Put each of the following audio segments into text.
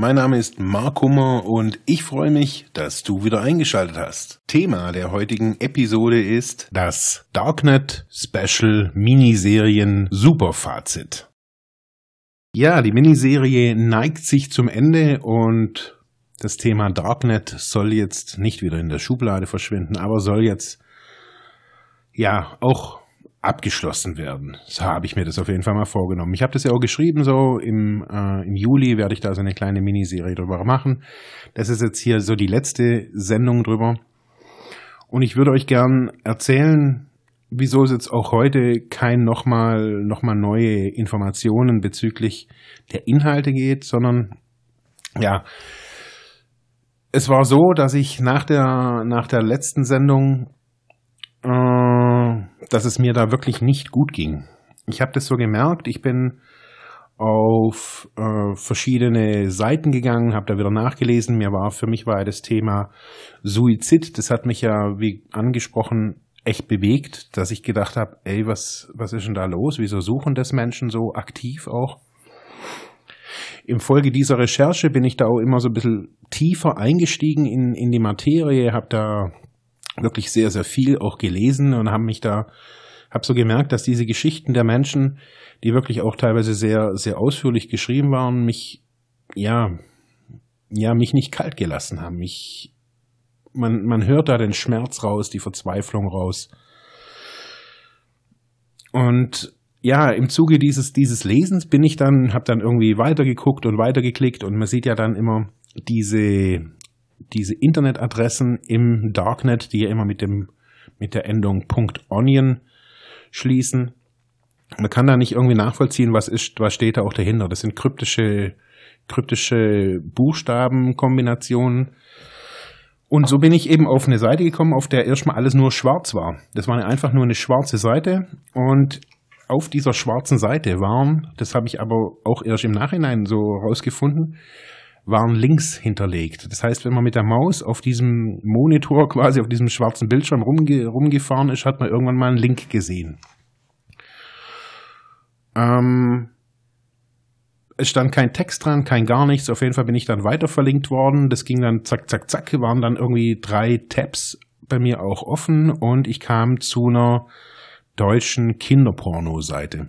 Mein Name ist Mark Hummer und ich freue mich, dass du wieder eingeschaltet hast. Thema der heutigen Episode ist das Darknet Special Miniserien Superfazit. Ja, die Miniserie neigt sich zum Ende und das Thema Darknet soll jetzt nicht wieder in der Schublade verschwinden, aber soll jetzt ja auch abgeschlossen werden. So habe ich mir das auf jeden Fall mal vorgenommen. Ich habe das ja auch geschrieben, so im, äh, im Juli werde ich da so eine kleine Miniserie drüber machen. Das ist jetzt hier so die letzte Sendung drüber. Und ich würde euch gern erzählen, wieso es jetzt auch heute kein nochmal noch mal neue Informationen bezüglich der Inhalte geht, sondern ja, es war so, dass ich nach der, nach der letzten Sendung dass es mir da wirklich nicht gut ging. Ich habe das so gemerkt. Ich bin auf äh, verschiedene Seiten gegangen, habe da wieder nachgelesen. Mir war für mich war das Thema Suizid. Das hat mich ja, wie angesprochen, echt bewegt, dass ich gedacht habe, ey, was was ist denn da los? Wieso suchen das Menschen so aktiv auch? Im Folge dieser Recherche bin ich da auch immer so ein bisschen tiefer eingestiegen in, in die Materie, habe da wirklich sehr, sehr viel auch gelesen und habe mich da, habe so gemerkt, dass diese Geschichten der Menschen, die wirklich auch teilweise sehr, sehr ausführlich geschrieben waren, mich, ja, ja, mich nicht kalt gelassen haben. Ich, man, man hört da den Schmerz raus, die Verzweiflung raus. Und ja, im Zuge dieses, dieses Lesens bin ich dann, habe dann irgendwie weitergeguckt und weitergeklickt und man sieht ja dann immer diese, diese Internetadressen im Darknet, die ja immer mit dem mit der Endung .onion schließen. Man kann da nicht irgendwie nachvollziehen, was ist, was steht da auch dahinter. Das sind kryptische kryptische Buchstabenkombinationen. Und so bin ich eben auf eine Seite gekommen, auf der erstmal alles nur schwarz war. Das war einfach nur eine schwarze Seite und auf dieser schwarzen Seite waren, das habe ich aber auch erst im Nachhinein so rausgefunden, waren Links hinterlegt. Das heißt, wenn man mit der Maus auf diesem Monitor quasi auf diesem schwarzen Bildschirm rumge rumgefahren ist, hat man irgendwann mal einen Link gesehen. Ähm, es stand kein Text dran, kein gar nichts. Auf jeden Fall bin ich dann weiter verlinkt worden. Das ging dann zack, zack, zack, waren dann irgendwie drei Tabs bei mir auch offen und ich kam zu einer deutschen Kinderporno-Seite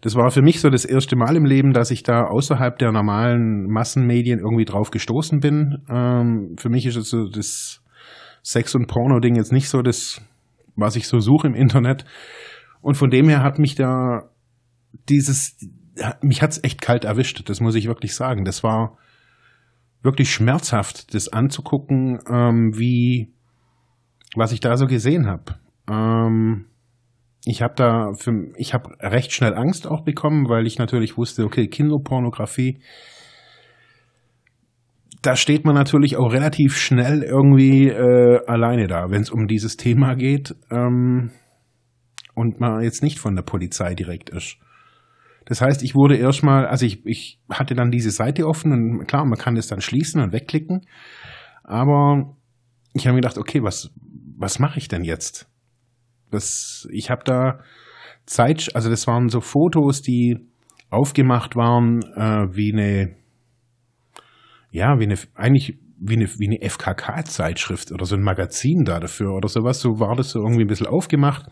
das war für mich so das erste Mal im Leben, dass ich da außerhalb der normalen Massenmedien irgendwie drauf gestoßen bin. Ähm, für mich ist es so das Sex- und Porno-Ding jetzt nicht so das, was ich so suche im Internet. Und von dem her hat mich da dieses, mich hat's echt kalt erwischt, das muss ich wirklich sagen. Das war wirklich schmerzhaft, das anzugucken, ähm, wie, was ich da so gesehen habe. Ähm, ich habe da für, ich habe recht schnell Angst auch bekommen, weil ich natürlich wusste, okay, Kinderpornografie, da steht man natürlich auch relativ schnell irgendwie äh, alleine da, wenn es um dieses Thema geht ähm, und man jetzt nicht von der Polizei direkt ist. Das heißt, ich wurde erstmal, also ich, ich hatte dann diese Seite offen und klar, man kann das dann schließen und wegklicken, aber ich habe mir gedacht, okay, was, was mache ich denn jetzt? Das, ich habe da Zeit, also das waren so Fotos, die aufgemacht waren äh, wie eine, ja, wie eine, eigentlich wie eine, wie eine FKK-Zeitschrift oder so ein Magazin da dafür oder sowas. So war das so irgendwie ein bisschen aufgemacht.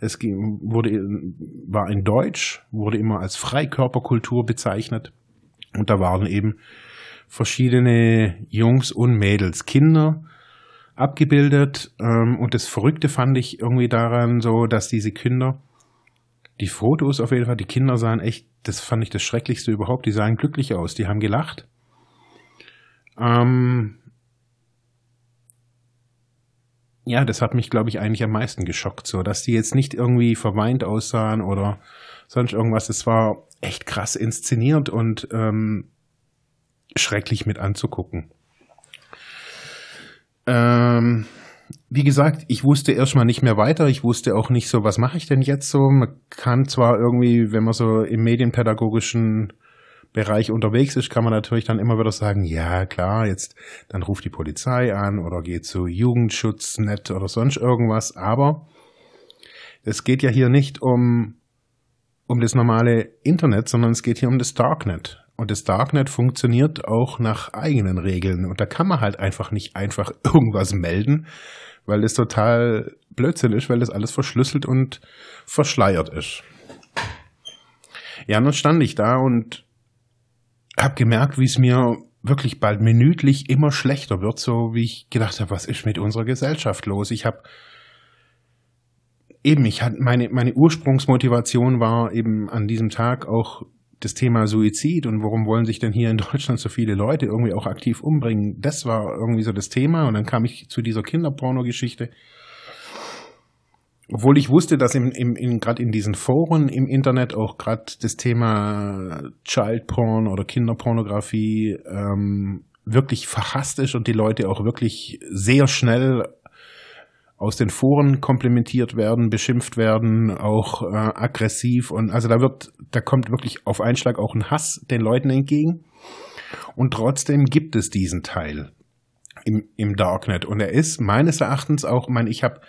Es wurde, war in Deutsch, wurde immer als Freikörperkultur bezeichnet. Und da waren eben verschiedene Jungs und Mädels, Kinder, abgebildet. Ähm, und das Verrückte fand ich irgendwie daran so, dass diese Kinder, die Fotos auf jeden Fall, die Kinder sahen echt, das fand ich das Schrecklichste überhaupt, die sahen glücklich aus, die haben gelacht. Ähm, ja, das hat mich, glaube ich, eigentlich am meisten geschockt, so, dass die jetzt nicht irgendwie verweint aussahen oder sonst irgendwas. Es war echt krass inszeniert und ähm, schrecklich mit anzugucken. Ähm, wie gesagt, ich wusste erstmal nicht mehr weiter. Ich wusste auch nicht so, was mache ich denn jetzt so? Man kann zwar irgendwie, wenn man so im medienpädagogischen Bereich unterwegs ist, kann man natürlich dann immer wieder sagen, ja klar, jetzt dann ruft die Polizei an oder geht zu Jugendschutznet oder sonst irgendwas. Aber es geht ja hier nicht um, um das normale Internet, sondern es geht hier um das Darknet. Und das Darknet funktioniert auch nach eigenen Regeln. Und da kann man halt einfach nicht einfach irgendwas melden, weil das total Blödsinn ist, weil das alles verschlüsselt und verschleiert ist. Ja, und dann stand ich da und habe gemerkt, wie es mir wirklich bald minütlich immer schlechter wird, so wie ich gedacht habe, was ist mit unserer Gesellschaft los? Ich habe eben, ich hatte meine, meine Ursprungsmotivation war eben an diesem Tag auch das Thema Suizid und warum wollen sich denn hier in Deutschland so viele Leute irgendwie auch aktiv umbringen? Das war irgendwie so das Thema und dann kam ich zu dieser Kinderporno-Geschichte. Obwohl ich wusste, dass im, im, in, gerade in diesen Foren im Internet auch gerade das Thema Child Porn oder Kinderpornografie ähm, wirklich verhasst ist und die Leute auch wirklich sehr schnell aus den Foren komplementiert werden, beschimpft werden, auch äh, aggressiv und also da wird, da kommt wirklich auf Einschlag auch ein Hass den Leuten entgegen. Und trotzdem gibt es diesen Teil im, im Darknet. Und er ist meines Erachtens auch, mein, ich habe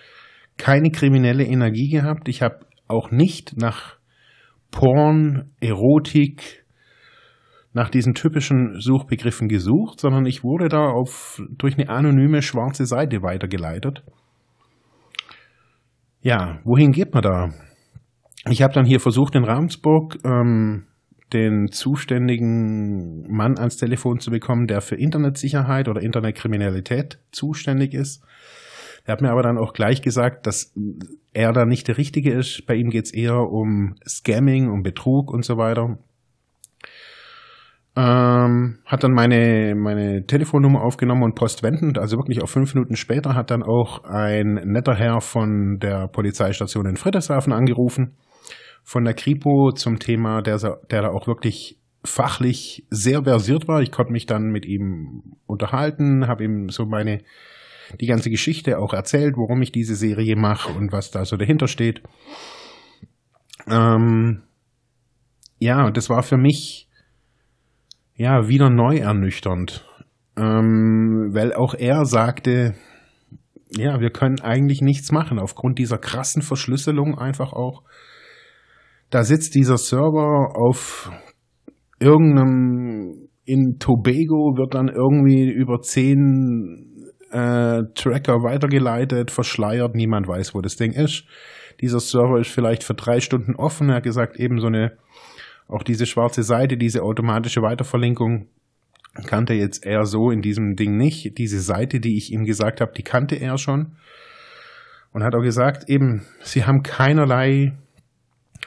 keine kriminelle Energie gehabt, ich habe auch nicht nach Porn, Erotik, nach diesen typischen Suchbegriffen gesucht, sondern ich wurde da auf durch eine anonyme schwarze Seite weitergeleitet ja, wohin geht man da? Ich habe dann hier versucht, in Ravensburg ähm, den zuständigen Mann ans Telefon zu bekommen, der für Internetsicherheit oder Internetkriminalität zuständig ist. Er hat mir aber dann auch gleich gesagt, dass er da nicht der Richtige ist. Bei ihm geht es eher um Scamming, um Betrug und so weiter. Ähm, hat dann meine, meine Telefonnummer aufgenommen und postwendend, also wirklich auch fünf Minuten später, hat dann auch ein netter Herr von der Polizeistation in Friedrichshafen angerufen, von der Kripo zum Thema, der, der da auch wirklich fachlich sehr versiert war. Ich konnte mich dann mit ihm unterhalten, habe ihm so meine, die ganze Geschichte auch erzählt, warum ich diese Serie mache und was da so dahinter steht. Ähm, ja, das war für mich ja, wieder neu ernüchternd. Ähm, weil auch er sagte, ja, wir können eigentlich nichts machen aufgrund dieser krassen Verschlüsselung einfach auch. Da sitzt dieser Server auf irgendeinem, in Tobago wird dann irgendwie über zehn äh, Tracker weitergeleitet, verschleiert, niemand weiß, wo das Ding ist. Dieser Server ist vielleicht für drei Stunden offen. Er hat gesagt, eben so eine auch diese schwarze Seite, diese automatische Weiterverlinkung kannte jetzt er so in diesem Ding nicht. Diese Seite, die ich ihm gesagt habe, die kannte er schon. Und hat auch gesagt, eben, sie haben keinerlei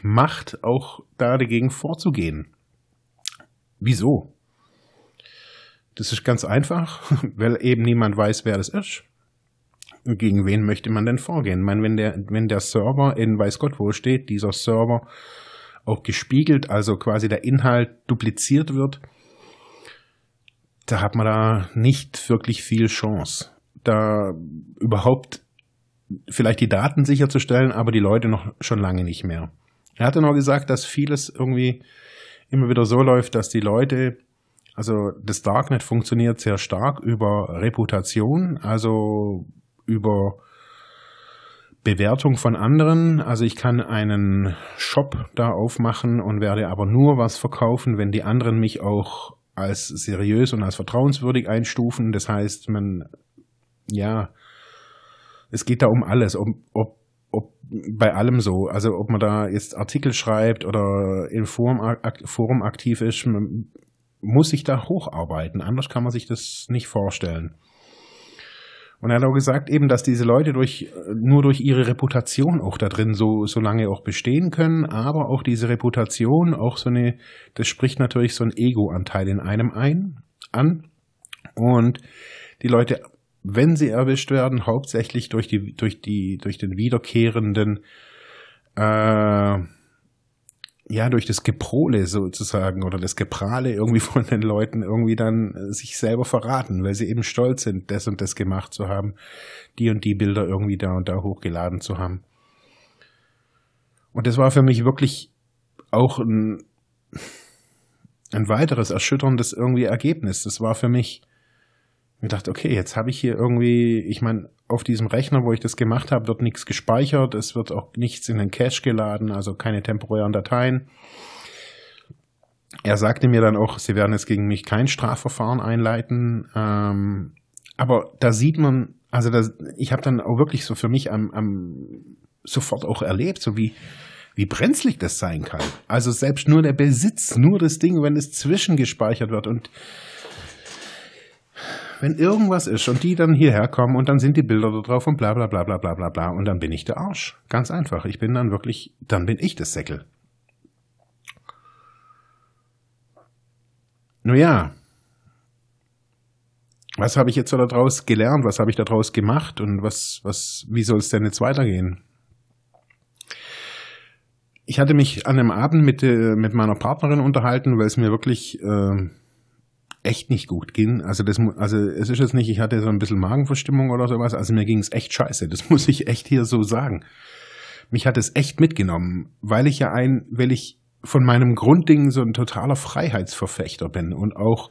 Macht, auch da dagegen vorzugehen. Wieso? Das ist ganz einfach, weil eben niemand weiß, wer das ist. Gegen wen möchte man denn vorgehen? Ich meine, wenn der, wenn der Server in weiß Gott wo steht, dieser Server auch gespiegelt, also quasi der Inhalt dupliziert wird, da hat man da nicht wirklich viel Chance, da überhaupt vielleicht die Daten sicherzustellen, aber die Leute noch schon lange nicht mehr. Er hatte noch gesagt, dass vieles irgendwie immer wieder so läuft, dass die Leute, also das Darknet funktioniert sehr stark über Reputation, also über Bewertung von anderen. Also ich kann einen Shop da aufmachen und werde aber nur was verkaufen, wenn die anderen mich auch als seriös und als vertrauenswürdig einstufen. Das heißt, man, ja, es geht da um alles, ob, ob, ob bei allem so. Also ob man da jetzt Artikel schreibt oder im Forum, Forum aktiv ist, muss sich da hocharbeiten. Anders kann man sich das nicht vorstellen. Und er hat auch gesagt eben, dass diese Leute durch, nur durch ihre Reputation auch da drin so, so lange auch bestehen können, aber auch diese Reputation, auch so eine, das spricht natürlich so ein Ego-Anteil in einem ein, an. Und die Leute, wenn sie erwischt werden, hauptsächlich durch die, durch die, durch den wiederkehrenden, äh, ja, durch das Geprole sozusagen oder das Geprahle irgendwie von den Leuten irgendwie dann äh, sich selber verraten, weil sie eben stolz sind, das und das gemacht zu haben, die und die Bilder irgendwie da und da hochgeladen zu haben. Und das war für mich wirklich auch ein, ein weiteres erschütterndes irgendwie Ergebnis. Das war für mich, ich dachte, okay, jetzt habe ich hier irgendwie, ich meine, auf diesem Rechner, wo ich das gemacht habe, wird nichts gespeichert, es wird auch nichts in den Cache geladen, also keine temporären Dateien. Er sagte mir dann auch, sie werden jetzt gegen mich kein Strafverfahren einleiten. Ähm, aber da sieht man, also das, ich habe dann auch wirklich so für mich am, am sofort auch erlebt, so wie wie brenzlig das sein kann. Also selbst nur der Besitz, nur das Ding, wenn es zwischengespeichert wird und wenn irgendwas ist und die dann hierher kommen und dann sind die Bilder da drauf und bla bla bla bla bla bla bla und dann bin ich der Arsch. Ganz einfach. Ich bin dann wirklich, dann bin ich das Säckel. Nun ja, was habe ich jetzt daraus gelernt? Was habe ich daraus gemacht? Und was, was, wie soll es denn jetzt weitergehen? Ich hatte mich an einem Abend mit, äh, mit meiner Partnerin unterhalten, weil es mir wirklich äh, echt nicht gut ging. Also das, also es ist jetzt nicht, ich hatte so ein bisschen Magenverstimmung oder sowas. Also mir ging es echt scheiße. Das muss ich echt hier so sagen. Mich hat es echt mitgenommen, weil ich ja ein, weil ich von meinem Grundding so ein totaler Freiheitsverfechter bin und auch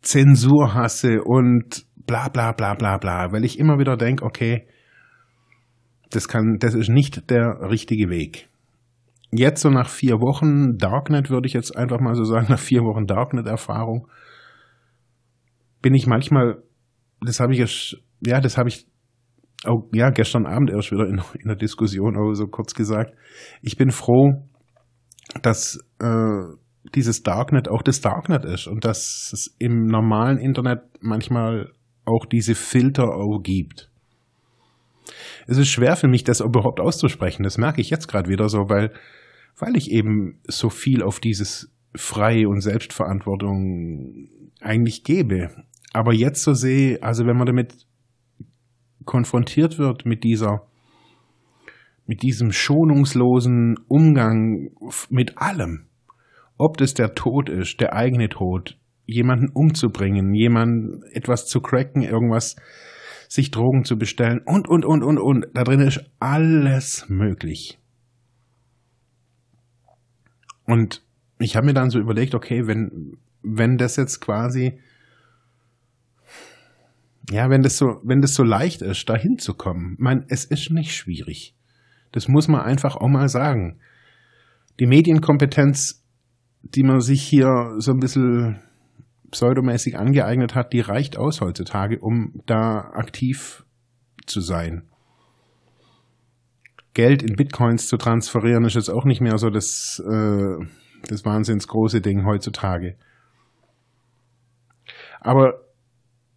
Zensur hasse und bla bla bla bla bla, weil ich immer wieder denke, okay, das kann, das ist nicht der richtige Weg jetzt so nach vier Wochen Darknet, würde ich jetzt einfach mal so sagen, nach vier Wochen Darknet-Erfahrung, bin ich manchmal, das habe ich ja, das habe ich auch, ja, gestern Abend erst wieder in, in der Diskussion auch so kurz gesagt. Ich bin froh, dass äh, dieses Darknet auch das Darknet ist und dass es im normalen Internet manchmal auch diese Filter auch gibt. Es ist schwer für mich, das überhaupt auszusprechen. Das merke ich jetzt gerade wieder so, weil weil ich eben so viel auf dieses Freie und Selbstverantwortung eigentlich gebe. Aber jetzt so sehe, also wenn man damit konfrontiert wird mit dieser, mit diesem schonungslosen Umgang mit allem, ob das der Tod ist, der eigene Tod, jemanden umzubringen, jemanden etwas zu cracken, irgendwas, sich Drogen zu bestellen und, und, und, und, und. Da drin ist alles möglich. Und ich habe mir dann so überlegt, okay, wenn, wenn das jetzt quasi, ja, wenn das so, wenn das so leicht ist, da hinzukommen, mein, es ist nicht schwierig. Das muss man einfach auch mal sagen. Die Medienkompetenz, die man sich hier so ein bisschen pseudomäßig angeeignet hat, die reicht aus heutzutage, um da aktiv zu sein. Geld in Bitcoins zu transferieren, ist jetzt auch nicht mehr so das, äh, das wahnsinns große Ding heutzutage. Aber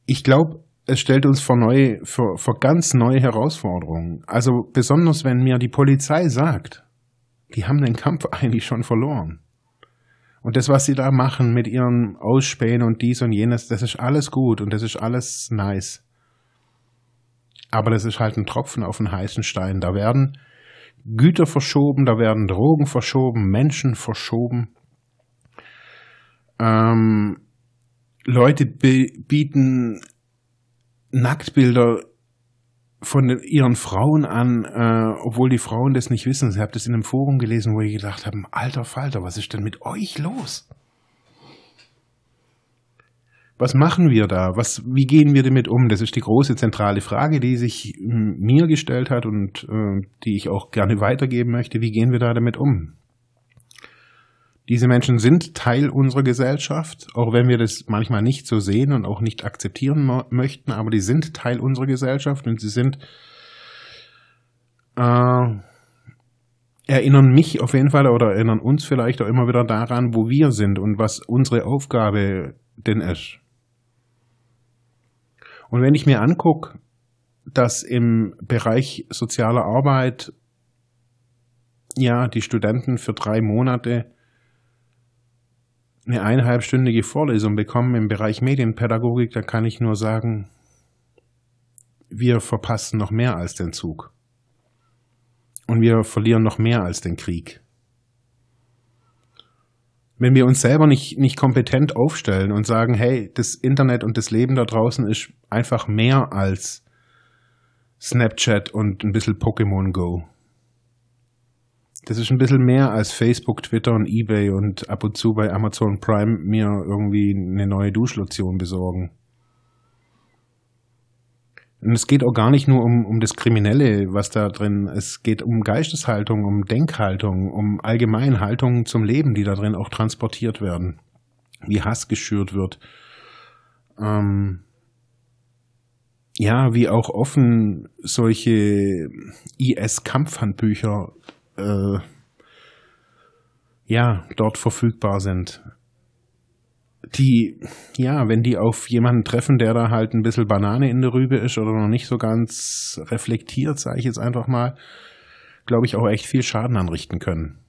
ich glaube, es stellt uns vor neue, vor, vor ganz neue Herausforderungen. Also besonders wenn mir die Polizei sagt, die haben den Kampf eigentlich schon verloren. Und das, was sie da machen mit ihren Ausspähen und dies und jenes, das ist alles gut und das ist alles nice. Aber das ist halt ein Tropfen auf den heißen Stein. Da werden Güter verschoben, da werden Drogen verschoben, Menschen verschoben. Ähm, Leute bieten Nacktbilder von ihren Frauen an, äh, obwohl die Frauen das nicht wissen. Ich habe das in einem Forum gelesen, wo ich gedacht habe, alter Falter, was ist denn mit euch los? Was machen wir da? Was, wie gehen wir damit um? Das ist die große zentrale Frage, die sich mir gestellt hat und äh, die ich auch gerne weitergeben möchte. Wie gehen wir da damit um? Diese Menschen sind Teil unserer Gesellschaft, auch wenn wir das manchmal nicht so sehen und auch nicht akzeptieren möchten, aber die sind Teil unserer Gesellschaft und sie sind äh, erinnern mich auf jeden Fall oder erinnern uns vielleicht auch immer wieder daran, wo wir sind und was unsere Aufgabe denn ist. Und wenn ich mir angucke, dass im Bereich soziale Arbeit ja die Studenten für drei Monate eine eineinhalbstündige Vorlesung bekommen im Bereich Medienpädagogik, da kann ich nur sagen, wir verpassen noch mehr als den Zug. Und wir verlieren noch mehr als den Krieg. Wenn wir uns selber nicht, nicht kompetent aufstellen und sagen, hey, das Internet und das Leben da draußen ist einfach mehr als Snapchat und ein bisschen Pokémon Go. Das ist ein bisschen mehr als Facebook, Twitter und Ebay und ab und zu bei Amazon Prime mir irgendwie eine neue Duschlotion besorgen. Und es geht auch gar nicht nur um, um das Kriminelle, was da drin, es geht um Geisteshaltung, um Denkhaltung, um Allgemeinhaltung zum Leben, die da drin auch transportiert werden. Wie Hass geschürt wird. Ähm, ja, wie auch offen solche IS-Kampfhandbücher äh, ja, dort verfügbar sind die, ja, wenn die auf jemanden treffen, der da halt ein bisschen Banane in der Rübe ist oder noch nicht so ganz reflektiert, sage ich jetzt einfach mal, glaube ich, auch echt viel Schaden anrichten können.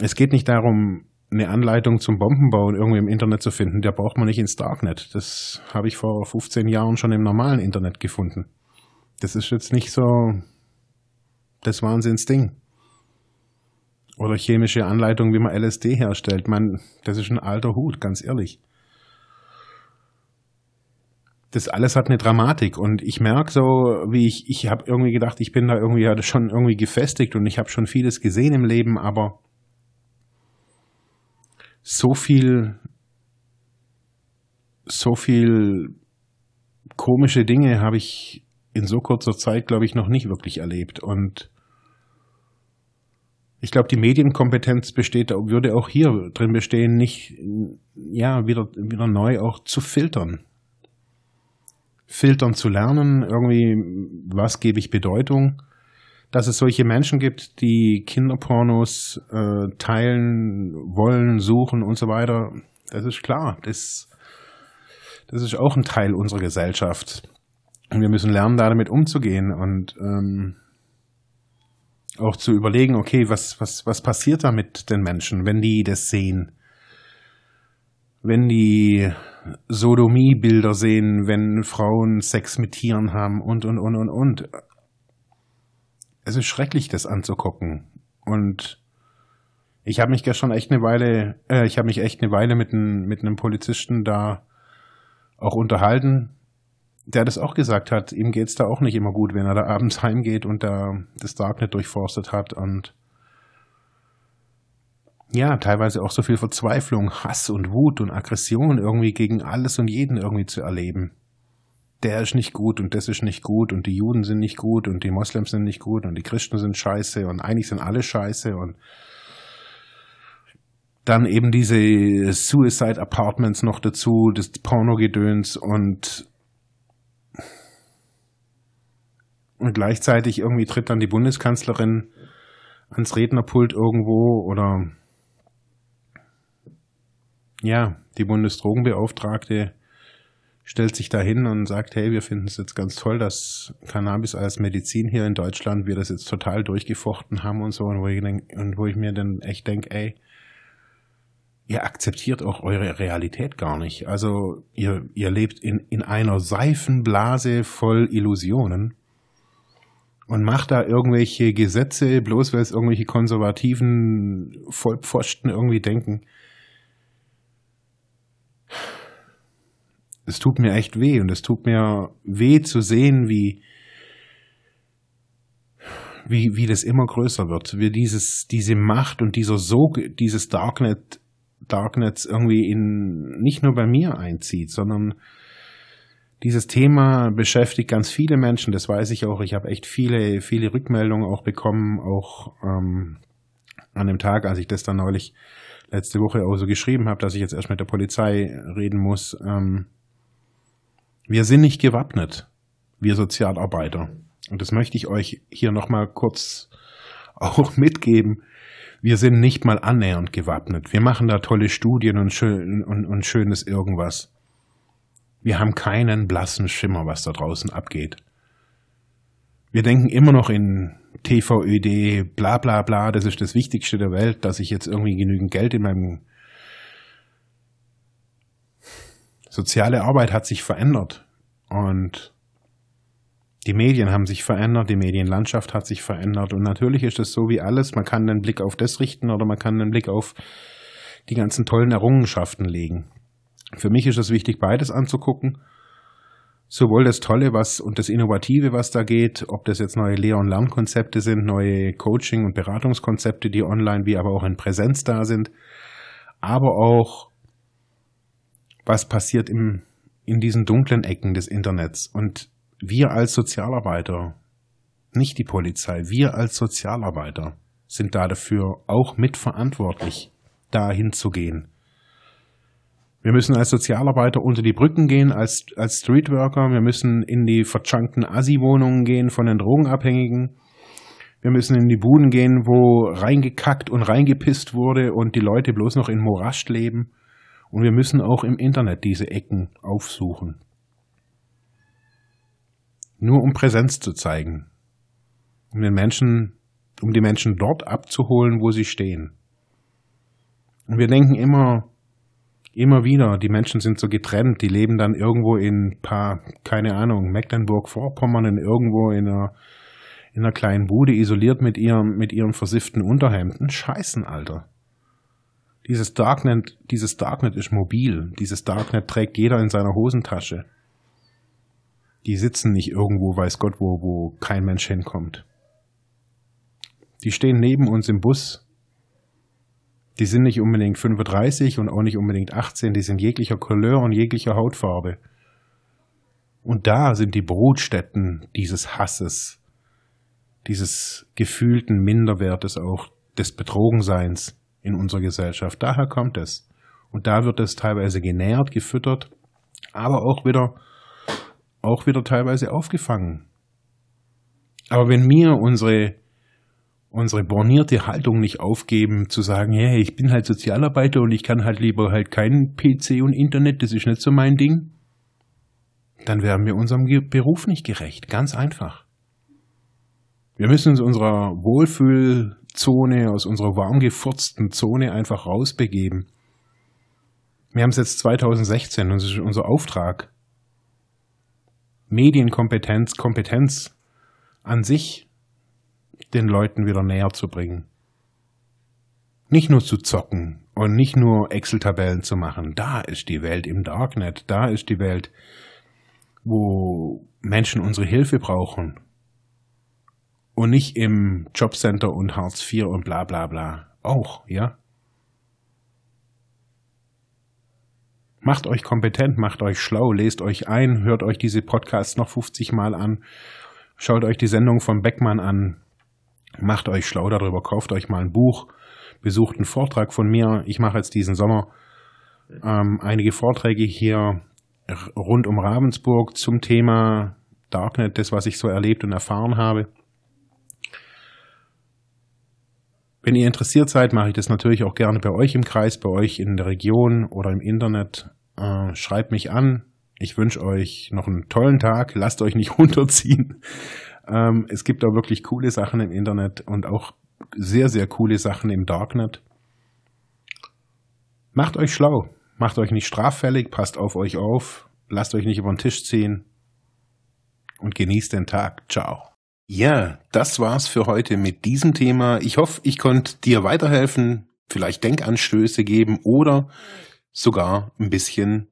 Es geht nicht darum, eine Anleitung zum Bombenbauen irgendwie im Internet zu finden. Der braucht man nicht ins Darknet. Das habe ich vor 15 Jahren schon im normalen Internet gefunden. Das ist jetzt nicht so das Wahnsinnsding. Oder chemische Anleitung, wie man LSD herstellt. Man, das ist ein alter Hut, ganz ehrlich. Das alles hat eine Dramatik und ich merke so, wie ich, ich habe irgendwie gedacht, ich bin da irgendwie ja schon irgendwie gefestigt und ich habe schon vieles gesehen im Leben, aber so viel, so viel komische Dinge habe ich in so kurzer Zeit, glaube ich, noch nicht wirklich erlebt und ich glaube, die Medienkompetenz besteht, würde auch hier drin bestehen, nicht, ja, wieder, wieder neu auch zu filtern. Filtern zu lernen, irgendwie, was gebe ich Bedeutung? Dass es solche Menschen gibt, die Kinderpornos äh, teilen wollen, suchen und so weiter, das ist klar. Das, das ist auch ein Teil unserer Gesellschaft. Und wir müssen lernen, damit umzugehen. Und ähm, auch zu überlegen, okay, was, was, was passiert da mit den Menschen, wenn die das sehen? Wenn die Sodomie-Bilder sehen, wenn Frauen Sex mit Tieren haben und, und, und, und, und. Es ist schrecklich, das anzugucken. Und ich habe mich gestern echt eine Weile, äh, ich habe mich echt eine Weile mit, ein, mit einem Polizisten da auch unterhalten, der das auch gesagt hat, ihm geht's da auch nicht immer gut, wenn er da abends heimgeht und da das Darknet durchforstet hat und ja, teilweise auch so viel Verzweiflung, Hass und Wut und Aggression irgendwie gegen alles und jeden irgendwie zu erleben. Der ist nicht gut und das ist nicht gut und die Juden sind nicht gut und die Moslems sind nicht gut und die Christen sind scheiße und eigentlich sind alle scheiße und dann eben diese Suicide Apartments noch dazu, das Pornogedöns und Und gleichzeitig irgendwie tritt dann die Bundeskanzlerin ans Rednerpult irgendwo oder ja, die Bundesdrogenbeauftragte stellt sich da hin und sagt, hey, wir finden es jetzt ganz toll, dass Cannabis als Medizin hier in Deutschland, wir das jetzt total durchgefochten haben und so, und wo ich, denk, und wo ich mir dann echt denke, ey, ihr akzeptiert auch eure Realität gar nicht. Also ihr, ihr lebt in, in einer Seifenblase voll Illusionen und macht da irgendwelche Gesetze, bloß weil es irgendwelche konservativen Vollpfosten irgendwie denken. Es tut mir echt weh und es tut mir weh zu sehen, wie, wie, wie das immer größer wird, wie dieses, diese Macht und dieser Sog, dieses Darknet, Darknets irgendwie in, nicht nur bei mir einzieht, sondern dieses Thema beschäftigt ganz viele Menschen, das weiß ich auch. Ich habe echt viele, viele Rückmeldungen auch bekommen, auch ähm, an dem Tag, als ich das dann neulich letzte Woche auch so geschrieben habe, dass ich jetzt erst mit der Polizei reden muss. Ähm, wir sind nicht gewappnet, wir Sozialarbeiter. Und das möchte ich euch hier nochmal kurz auch mitgeben. Wir sind nicht mal annähernd gewappnet. Wir machen da tolle Studien und, schön, und, und schönes irgendwas. Wir haben keinen blassen Schimmer, was da draußen abgeht. Wir denken immer noch in TVÖD, bla bla bla, das ist das Wichtigste der Welt, dass ich jetzt irgendwie genügend Geld in meinem Soziale Arbeit hat sich verändert. Und Die Medien haben sich verändert, die Medienlandschaft hat sich verändert und natürlich ist es so wie alles, man kann einen Blick auf das richten oder man kann einen Blick auf die ganzen tollen Errungenschaften legen. Für mich ist es wichtig, beides anzugucken. Sowohl das Tolle was und das Innovative, was da geht, ob das jetzt neue Lehr- und Lernkonzepte sind, neue Coaching- und Beratungskonzepte, die online wie aber auch in Präsenz da sind, aber auch was passiert im, in diesen dunklen Ecken des Internets. Und wir als Sozialarbeiter, nicht die Polizei, wir als Sozialarbeiter sind da dafür auch mitverantwortlich, da hinzugehen. Wir müssen als Sozialarbeiter unter die Brücken gehen, als, als Streetworker. Wir müssen in die verchunkten Assi-Wohnungen gehen von den Drogenabhängigen. Wir müssen in die Buden gehen, wo reingekackt und reingepisst wurde und die Leute bloß noch in Morast leben. Und wir müssen auch im Internet diese Ecken aufsuchen. Nur um Präsenz zu zeigen. Um den Menschen, um die Menschen dort abzuholen, wo sie stehen. Und wir denken immer, immer wieder, die Menschen sind so getrennt, die leben dann irgendwo in paar, keine Ahnung, Mecklenburg-Vorpommern, in irgendwo in einer, in einer kleinen Bude, isoliert mit ihrem, mit ihren versifften Unterhemden. Scheißen, Alter. Dieses Darknet, dieses Darknet ist mobil. Dieses Darknet trägt jeder in seiner Hosentasche. Die sitzen nicht irgendwo, weiß Gott wo, wo kein Mensch hinkommt. Die stehen neben uns im Bus, die sind nicht unbedingt 35 und auch nicht unbedingt 18, die sind jeglicher Couleur und jeglicher Hautfarbe. Und da sind die Brutstätten dieses Hasses, dieses gefühlten Minderwertes auch des Betrogenseins in unserer Gesellschaft. Daher kommt es. Und da wird es teilweise genährt, gefüttert, aber auch wieder, auch wieder teilweise aufgefangen. Aber wenn mir unsere unsere bornierte Haltung nicht aufgeben, zu sagen, hey, ich bin halt Sozialarbeiter und ich kann halt lieber halt keinen PC und Internet, das ist nicht so mein Ding, dann werden wir unserem Beruf nicht gerecht. Ganz einfach. Wir müssen uns unserer Wohlfühlzone, aus unserer warm gefurzten Zone einfach rausbegeben. Wir haben es jetzt 2016 und das ist unser Auftrag. Medienkompetenz, Kompetenz an sich den Leuten wieder näher zu bringen. Nicht nur zu zocken und nicht nur Excel-Tabellen zu machen. Da ist die Welt im Darknet. Da ist die Welt, wo Menschen unsere Hilfe brauchen. Und nicht im Jobcenter und Hartz IV und bla bla bla. Auch, ja? Macht euch kompetent, macht euch schlau, lest euch ein, hört euch diese Podcasts noch 50 Mal an, schaut euch die Sendung von Beckmann an, Macht euch schlau darüber, kauft euch mal ein Buch, besucht einen Vortrag von mir. Ich mache jetzt diesen Sommer ähm, einige Vorträge hier rund um Ravensburg zum Thema Darknet, das, was ich so erlebt und erfahren habe. Wenn ihr interessiert seid, mache ich das natürlich auch gerne bei euch im Kreis, bei euch in der Region oder im Internet. Äh, schreibt mich an. Ich wünsche euch noch einen tollen Tag. Lasst euch nicht runterziehen. Ähm, es gibt auch wirklich coole Sachen im Internet und auch sehr, sehr coole Sachen im Darknet. Macht euch schlau, macht euch nicht straffällig, passt auf euch auf, lasst euch nicht über den Tisch ziehen und genießt den Tag. Ciao. Ja, das war's für heute mit diesem Thema. Ich hoffe, ich konnte dir weiterhelfen, vielleicht Denkanstöße geben oder sogar ein bisschen